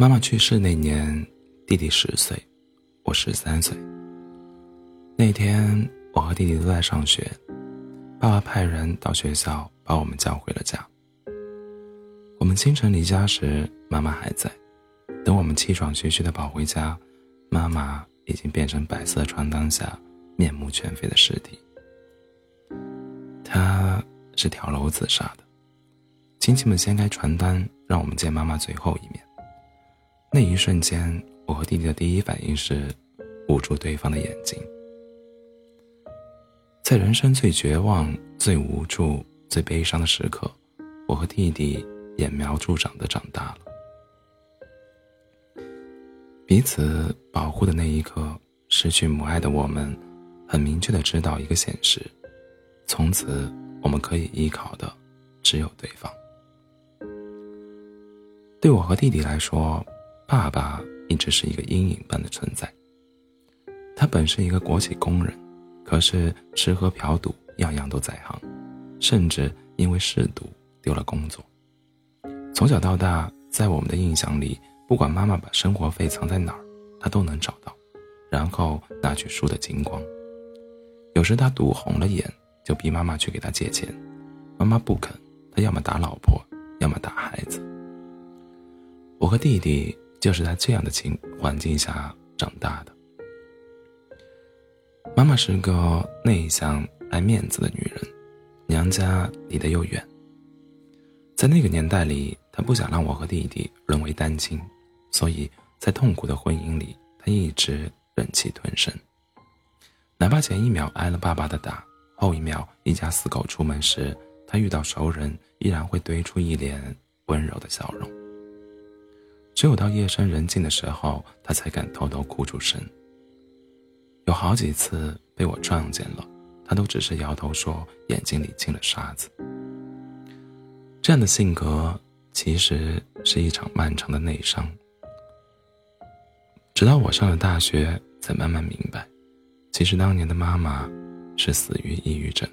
妈妈去世那年，弟弟十岁，我十三岁。那天，我和弟弟都在上学，爸爸派人到学校把我们叫回了家。我们清晨离家时，妈妈还在；等我们气喘吁吁的跑回家，妈妈已经变成白色床单下面目全非的尸体。她是跳楼自杀的。亲戚们掀开传单，让我们见妈妈最后一面。那一瞬间，我和弟弟的第一反应是捂住对方的眼睛。在人生最绝望、最无助、最悲伤的时刻，我和弟弟揠苗助长的长大了。彼此保护的那一刻，失去母爱的我们，很明确的知道一个现实：从此，我们可以依靠的只有对方。对我和弟弟来说，爸爸一直是一个阴影般的存在。他本是一个国企工人，可是吃喝嫖赌样样都在行，甚至因为嗜赌丢了工作。从小到大，在我们的印象里，不管妈妈把生活费藏在哪儿，他都能找到，然后拿去输得精光。有时他赌红了眼，就逼妈妈去给他借钱，妈妈不肯，他要么打老婆，要么打孩子。我和弟弟。就是在这样的情环境下长大的。妈妈是个内向、爱面子的女人，娘家离得又远。在那个年代里，她不想让我和弟弟沦为单亲，所以在痛苦的婚姻里，她一直忍气吞声。哪怕前一秒挨了爸爸的打，后一秒一家四口出门时，她遇到熟人，依然会堆出一脸温柔的笑容。只有到夜深人静的时候，他才敢偷偷哭出声。有好几次被我撞见了，他都只是摇头说眼睛里进了沙子。这样的性格其实是一场漫长的内伤。直到我上了大学，才慢慢明白，其实当年的妈妈是死于抑郁症。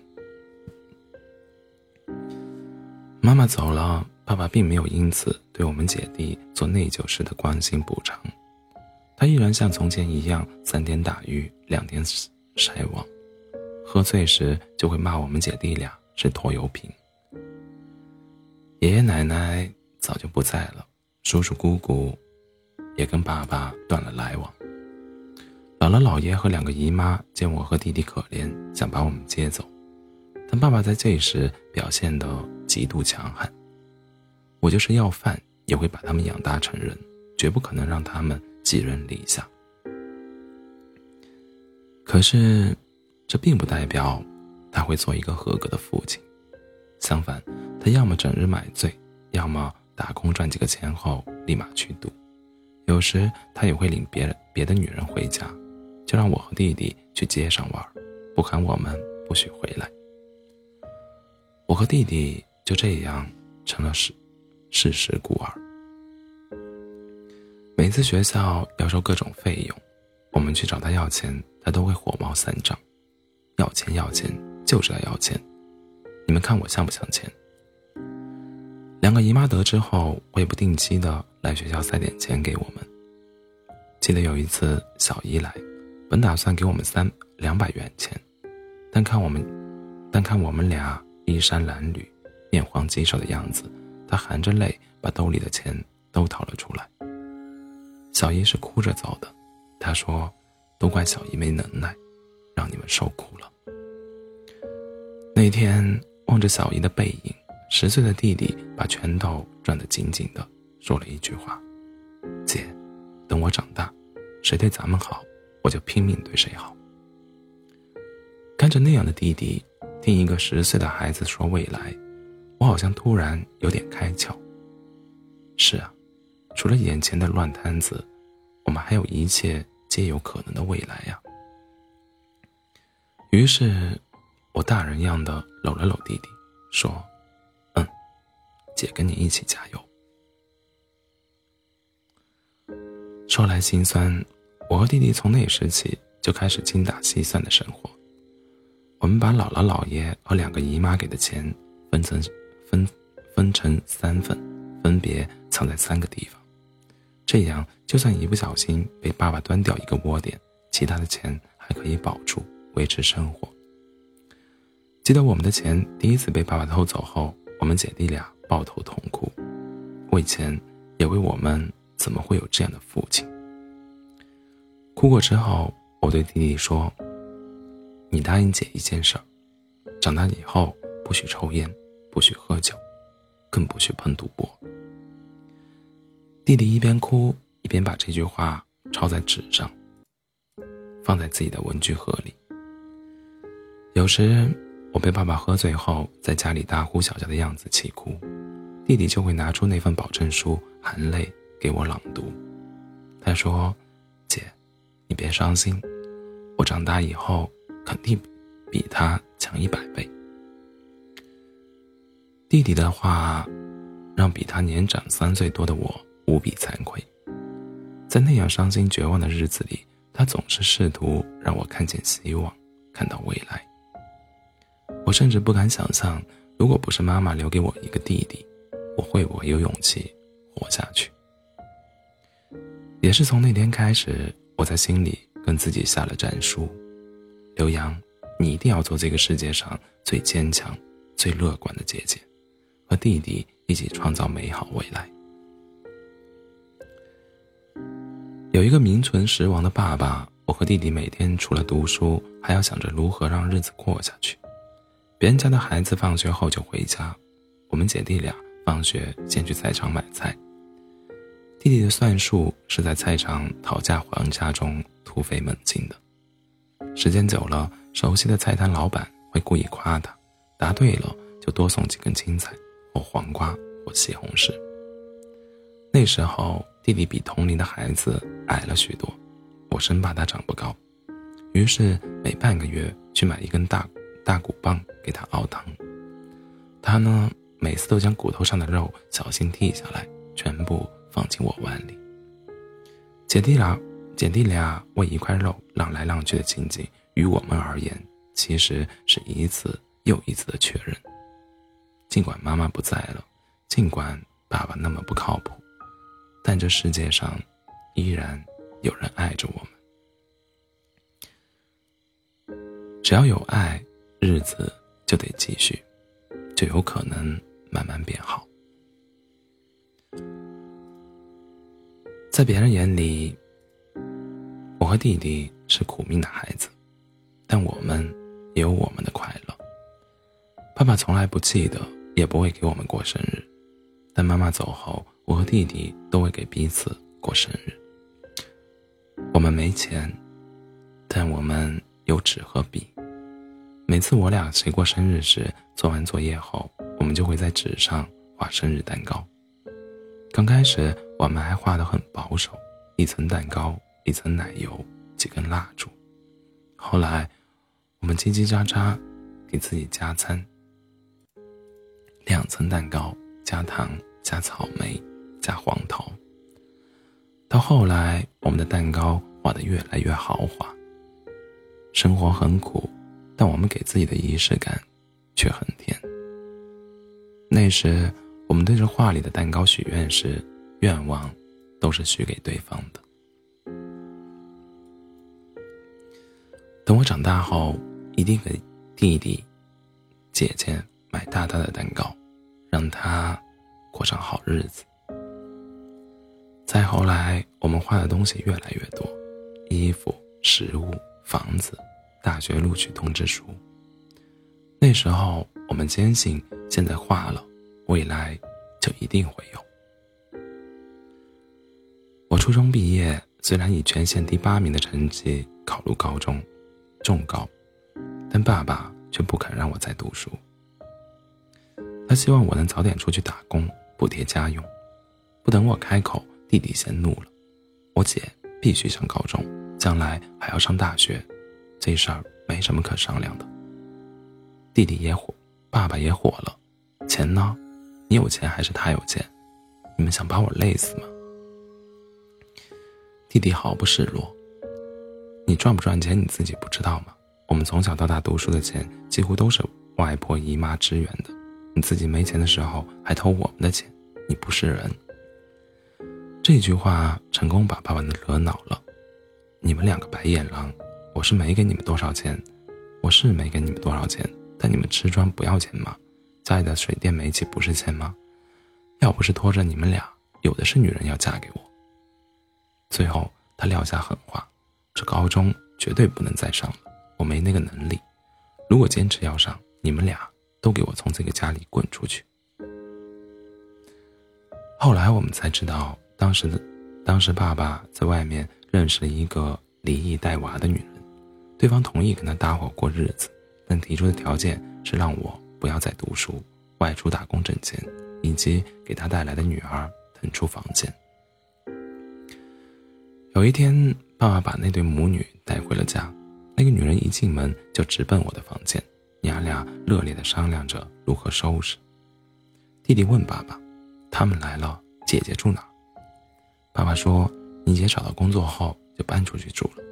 妈妈走了。爸爸并没有因此对我们姐弟做内疚式的关心补偿，他依然像从前一样三天打鱼两天晒网，喝醉时就会骂我们姐弟俩是拖油瓶。爷爷奶奶早就不在了，叔叔姑姑也跟爸爸断了来往。姥姥姥爷和两个姨妈见我和弟弟可怜，想把我们接走，但爸爸在这时表现得极度强悍。我就是要饭，也会把他们养大成人，绝不可能让他们寄人篱下。可是，这并不代表他会做一个合格的父亲。相反，他要么整日买醉，要么打工赚几个钱后立马去赌。有时他也会领别人别的女人回家，就让我和弟弟去街上玩，不喊我们不许回来。我和弟弟就这样成了是。事实孤儿。每次学校要收各种费用，我们去找他要钱，他都会火冒三丈，要钱要钱，就是要要钱。你们看我像不像钱？两个姨妈得知后，会不定期的来学校塞点钱给我们。记得有一次小姨来，本打算给我们三两百元钱，但看我们，但看我们俩衣衫褴褛、面黄肌瘦的样子。他含着泪把兜里的钱都掏了出来。小姨是哭着走的，她说：“都怪小姨没能耐，让你们受苦了。”那天望着小姨的背影，十岁的弟弟把拳头攥得紧紧的，说了一句话：“姐，等我长大，谁对咱们好，我就拼命对谁好。”看着那样的弟弟，听一个十岁的孩子说未来。我好像突然有点开窍。是啊，除了眼前的乱摊子，我们还有一切皆有可能的未来呀。于是，我大人样的搂了搂弟弟，说：“嗯，姐跟你一起加油。”说来心酸，我和弟弟从那时起就开始精打细算的生活。我们把姥姥姥爷和两个姨妈给的钱分成。分分成三份，分别藏在三个地方。这样，就算一不小心被爸爸端掉一个窝点，其他的钱还可以保住，维持生活。记得我们的钱第一次被爸爸偷走后，我们姐弟俩抱头痛哭，为钱，也为我们怎么会有这样的父亲。哭过之后，我对弟弟说：“你答应姐一件事儿，长大以后不许抽烟，不许喝酒，更不许碰赌博。”弟弟一边哭一边把这句话抄在纸上，放在自己的文具盒里。有时我被爸爸喝醉后在家里大呼小叫的样子气哭，弟弟就会拿出那份保证书，含泪给我朗读。他说：“姐，你别伤心，我长大以后肯定比他强一百倍。”弟弟的话，让比他年长三岁多的我。无比惭愧，在那样伤心绝望的日子里，他总是试图让我看见希望，看到未来。我甚至不敢想象，如果不是妈妈留给我一个弟弟，我会不会有勇气活下去？也是从那天开始，我在心里跟自己下了战书：刘洋，你一定要做这个世界上最坚强、最乐观的姐姐，和弟弟一起创造美好未来。有一个名存实亡的爸爸，我和弟弟每天除了读书，还要想着如何让日子过下去。别人家的孩子放学后就回家，我们姐弟俩放学先去菜场买菜。弟弟的算术是在菜场讨价还价中突飞猛进的。时间久了，熟悉的菜摊老板会故意夸他，答对了就多送几根青菜或黄瓜或西红柿。那时候。弟弟比同龄的孩子矮了许多，我生怕他长不高，于是每半个月去买一根大大骨棒给他熬汤。他呢，每次都将骨头上的肉小心剔下来，全部放进我碗里。姐弟俩姐弟俩为一块肉浪来浪去的情景，于我们而言，其实是一次又一次的确认。尽管妈妈不在了，尽管爸爸那么不靠谱。但这世界上，依然有人爱着我们。只要有爱，日子就得继续，就有可能慢慢变好。在别人眼里，我和弟弟是苦命的孩子，但我们也有我们的快乐。爸爸从来不记得，也不会给我们过生日，但妈妈走后。我和弟弟都会给彼此过生日。我们没钱，但我们有纸和笔。每次我俩谁过生日时，做完作业后，我们就会在纸上画生日蛋糕。刚开始我们还画得很保守，一层蛋糕，一层奶油，几根蜡烛。后来，我们叽叽喳喳给自己加餐，两层蛋糕加糖加草莓。加黄桃。到后来，我们的蛋糕画得越来越豪华。生活很苦，但我们给自己的仪式感却很甜。那时，我们对着画里的蛋糕许愿时，愿望都是许给对方的。等我长大后，一定给弟弟、姐姐买大大的蛋糕，让他过上好日子。再后来，我们画的东西越来越多，衣服、食物、房子、大学录取通知书。那时候，我们坚信，现在画了，未来就一定会有。我初中毕业，虽然以全县第八名的成绩考入高中，重高，但爸爸却不肯让我再读书。他希望我能早点出去打工，补贴家用，不等我开口。弟弟先怒了，我姐必须上高中，将来还要上大学，这事儿没什么可商量的。弟弟也火，爸爸也火了，钱呢？你有钱还是他有钱？你们想把我累死吗？弟弟毫不示弱。你赚不赚钱你自己不知道吗？我们从小到大读书的钱几乎都是外婆姨妈支援的，你自己没钱的时候还偷我们的钱，你不是人。这句话成功把爸爸惹恼了。你们两个白眼狼，我是没给你们多少钱，我是没给你们多少钱，但你们吃砖不要钱吗？家里的水电煤气不是钱吗？要不是拖着你们俩，有的是女人要嫁给我。最后他撂下狠话：这高中绝对不能再上了，我没那个能力。如果坚持要上，你们俩。都给我从这个家里滚出去！后来我们才知道，当时的，当时爸爸在外面认识了一个离异带娃的女人，对方同意跟他搭伙过日子，但提出的条件是让我不要再读书，外出打工挣钱，以及给他带来的女儿腾出房间。有一天，爸爸把那对母女带回了家，那个女人一进门就直奔我的房间。娘俩热烈地商量着如何收拾。弟弟问爸爸：“他们来了，姐姐住哪？”爸爸说：“你姐找到工作后就搬出去住了。”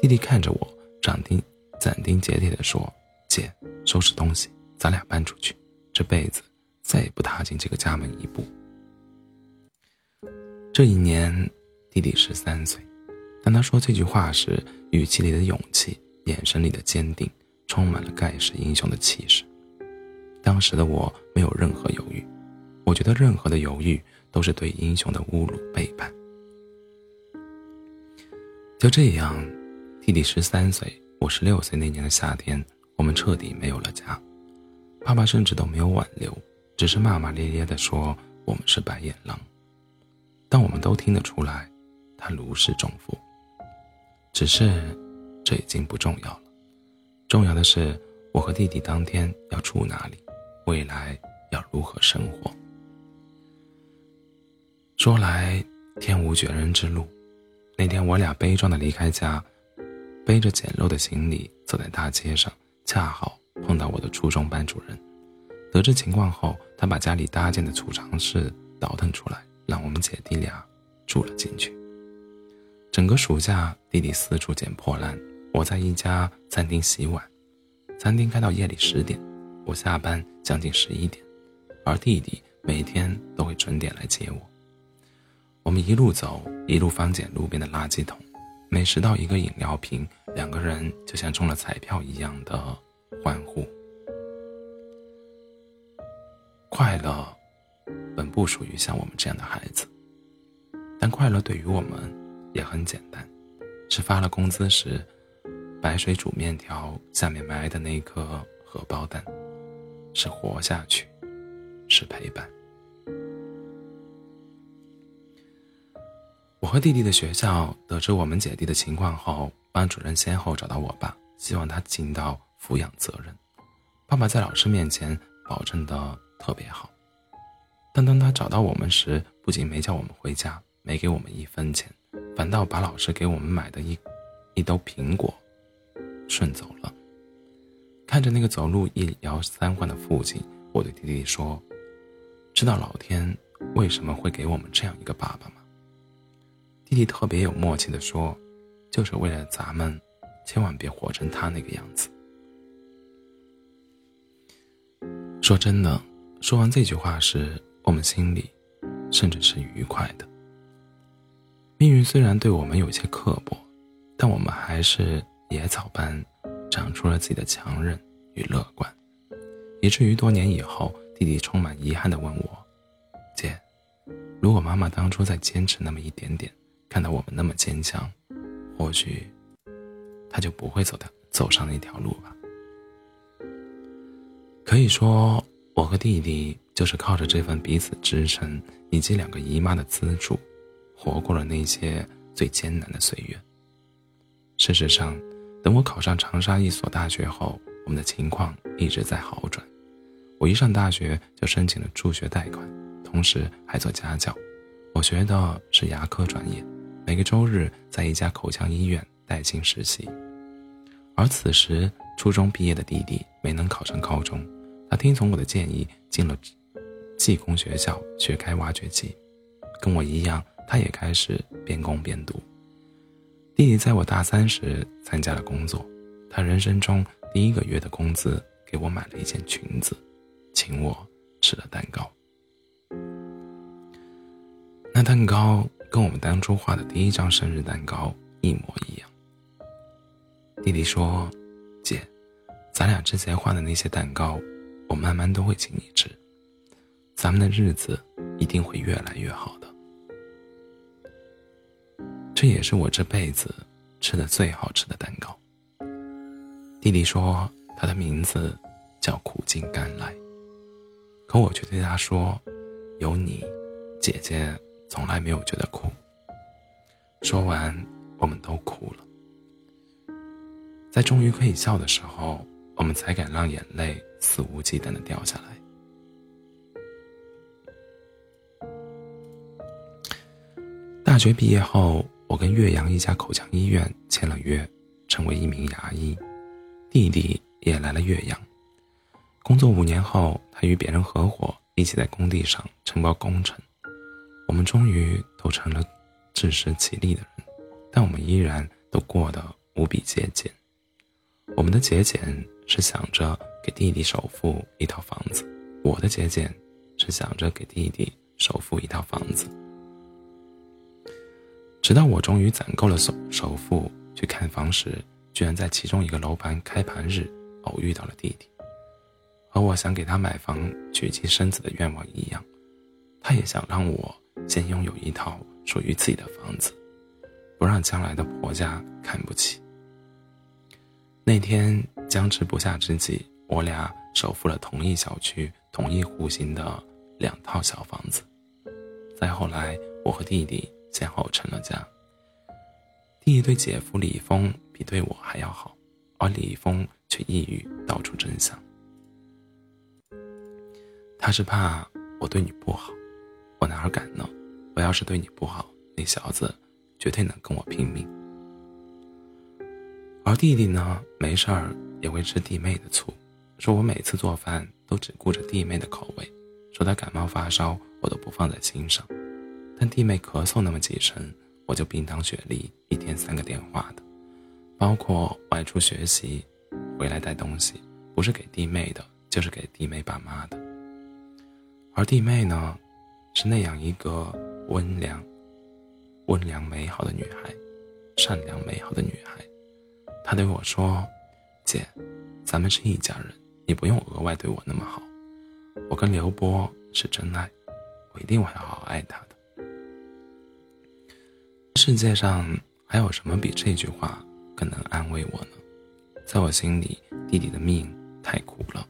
弟弟看着我，斩钉斩钉截铁地说：“姐，收拾东西，咱俩搬出去，这辈子再也不踏进这个家门一步。”这一年，弟弟十三岁。当他说这句话时，语气里的勇气，眼神里的坚定。充满了盖世英雄的气势。当时的我没有任何犹豫，我觉得任何的犹豫都是对英雄的侮辱背叛。就这样，弟弟十三岁，我十六岁那年的夏天，我们彻底没有了家。爸爸甚至都没有挽留，只是骂骂咧咧地说我们是白眼狼。但我们都听得出来，他如释重负。只是，这已经不重要了。重要的是，我和弟弟当天要住哪里，未来要如何生活。说来天无绝人之路，那天我俩悲壮的离开家，背着简陋的行李走在大街上，恰好碰到我的初中班主任。得知情况后，他把家里搭建的储藏室倒腾出来，让我们姐弟俩住了进去。整个暑假，弟弟四处捡破烂。我在一家餐厅洗碗，餐厅开到夜里十点，我下班将近十一点，而弟弟每天都会准点来接我。我们一路走，一路翻捡路边的垃圾桶，每拾到一个饮料瓶，两个人就像中了彩票一样的欢呼。快乐本不属于像我们这样的孩子，但快乐对于我们也很简单，是发了工资时。白水煮面条，下面埋的那颗荷包蛋，是活下去，是陪伴。我和弟弟的学校得知我们姐弟的情况后，班主任先后找到我爸，希望他尽到抚养责任。爸爸在老师面前保证的特别好，但当他找到我们时，不仅没叫我们回家，没给我们一分钱，反倒把老师给我们买的一一兜苹果。顺走了。看着那个走路一摇三晃的父亲，我对弟弟说：“知道老天为什么会给我们这样一个爸爸吗？”弟弟特别有默契的说：“就是为了咱们，千万别活成他那个样子。”说真的，说完这句话时，我们心里甚至是愉快的。命运虽然对我们有些刻薄，但我们还是。野草般长出了自己的强韧与乐观，以至于多年以后，弟弟充满遗憾地问我：“姐，如果妈妈当初再坚持那么一点点，看到我们那么坚强，或许她就不会走的走上那条路吧。”可以说，我和弟弟就是靠着这份彼此支撑以及两个姨妈的资助，活过了那些最艰难的岁月。事实上，等我考上长沙一所大学后，我们的情况一直在好转。我一上大学就申请了助学贷款，同时还做家教。我学的是牙科专业，每个周日在一家口腔医院带薪实习。而此时，初中毕业的弟弟没能考上高中，他听从我的建议进了技工学校学开挖掘机，跟我一样，他也开始边工边读。弟弟在我大三时参加了工作，他人生中第一个月的工资给我买了一件裙子，请我吃了蛋糕。那蛋糕跟我们当初画的第一张生日蛋糕一模一样。弟弟说：“姐，咱俩之前画的那些蛋糕，我慢慢都会请你吃。咱们的日子一定会越来越好。这也是我这辈子吃的最好吃的蛋糕。”弟弟说：“他的名字叫苦尽甘来。”可我却对他说：“有你，姐姐从来没有觉得苦。”说完，我们都哭了。在终于可以笑的时候，我们才敢让眼泪肆无忌惮的掉下来。大学毕业后，我跟岳阳一家口腔医院签了约，成为一名牙医。弟弟也来了岳阳。工作五年后，他与别人合伙，一起在工地上承包工程。我们终于都成了自食其力的人，但我们依然都过得无比节俭。我们的节俭是想着给弟弟首付一套房子，我的节俭是想着给弟弟首付一套房子。直到我终于攒够了首首付，去看房时，居然在其中一个楼盘开盘日偶遇到了弟弟。和我想给他买房娶妻生子的愿望一样，他也想让我先拥有一套属于自己的房子，不让将来的婆家看不起。那天僵持不下之际，我俩首付了同一小区、同一户型的两套小房子。再后来，我和弟弟先后成了家。弟弟对姐夫李峰比对我还要好，而李峰却一语道出真相：他是怕我对你不好。我哪敢呢？我要是对你不好，那小子绝对能跟我拼命。而弟弟呢，没事儿也会吃弟妹的醋，说我每次做饭都只顾着弟妹的口味，说他感冒发烧我都不放在心上，但弟妹咳嗽那么几声，我就冰糖雪梨一天三个电话的，包括外出学习，回来带东西，不是给弟妹的，就是给弟妹爸妈的。而弟妹呢，是那样一个温良、温良美好的女孩，善良美好的女孩。她对我说：“姐，咱们是一家人，你不用额外对我那么好。我跟刘波是真爱，我一定会好好爱他。”世界上还有什么比这句话更能安慰我呢？在我心里，弟弟的命太苦了。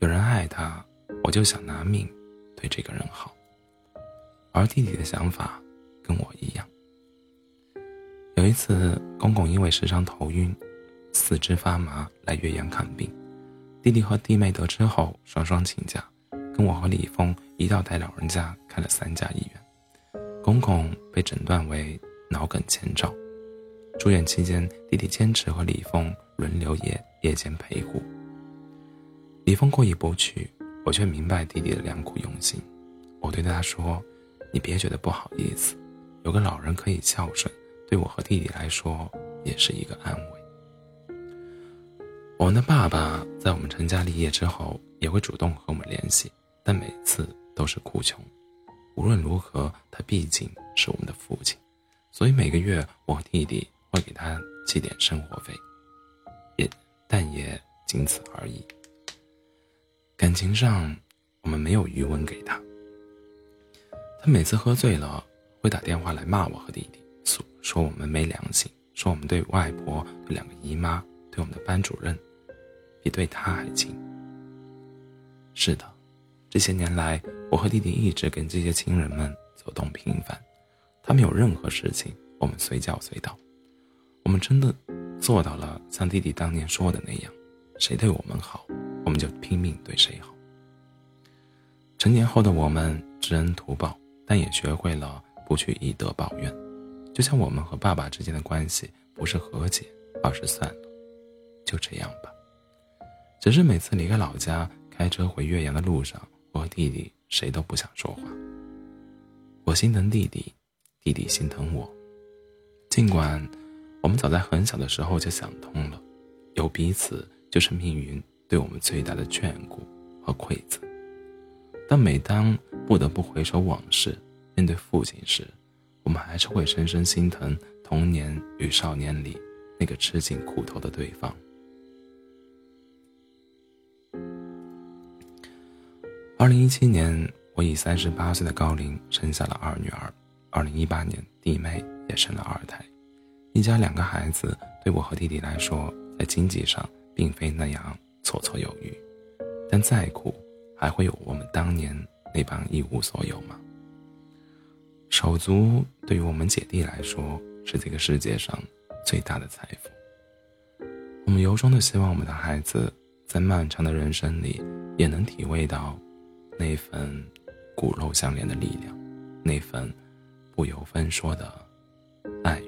有人爱他，我就想拿命对这个人好。而弟弟的想法跟我一样。有一次，公公因为时常头晕、四肢发麻来岳阳看病，弟弟和弟妹得知后双双请假，跟我和李峰一道带老人家看了三家医院。公公被诊断为脑梗前兆，住院期间，弟弟坚持和李峰轮流夜夜间陪护。李峰过意不去，我却明白弟弟的良苦用心。我对他说：“你别觉得不好意思，有个老人可以孝顺。”对我和弟弟来说，也是一个安慰。我们的爸爸在我们成家立业之后，也会主动和我们联系，但每次都是哭穷。无论如何，他毕竟是我们的父亲，所以每个月我和弟弟会给他寄点生活费，也但也仅此而已。感情上，我们没有余温给他。他每次喝醉了，会打电话来骂我和弟弟。说我们没良心，说我们对外婆、对两个姨妈、对我们的班主任，比对他还亲。是的，这些年来，我和弟弟一直跟这些亲人们走动频繁，他们有任何事情，我们随叫随到。我们真的做到了像弟弟当年说的那样，谁对我们好，我们就拼命对谁好。成年后的我们知恩图报，但也学会了不去以德报怨。就像我们和爸爸之间的关系不是和解，而是散了，就这样吧。只是每次离开老家开车回岳阳的路上，我和弟弟谁都不想说话。我心疼弟弟，弟弟心疼我。尽管我们早在很小的时候就想通了，有彼此就是命运对我们最大的眷顾和馈赠。但每当不得不回首往事，面对父亲时，我们还是会深深心疼童年与少年里那个吃尽苦头的对方。二零一七年，我以三十八岁的高龄生下了二女儿。二零一八年，弟妹也生了二胎，一家两个孩子对我和弟弟来说，在经济上并非那样绰绰有余，但再苦，还会有我们当年那般一无所有吗？手足对于我们姐弟来说，是这个世界上最大的财富。我们由衷的希望我们的孩子，在漫长的人生里，也能体会到那份骨肉相连的力量，那份不由分说的爱。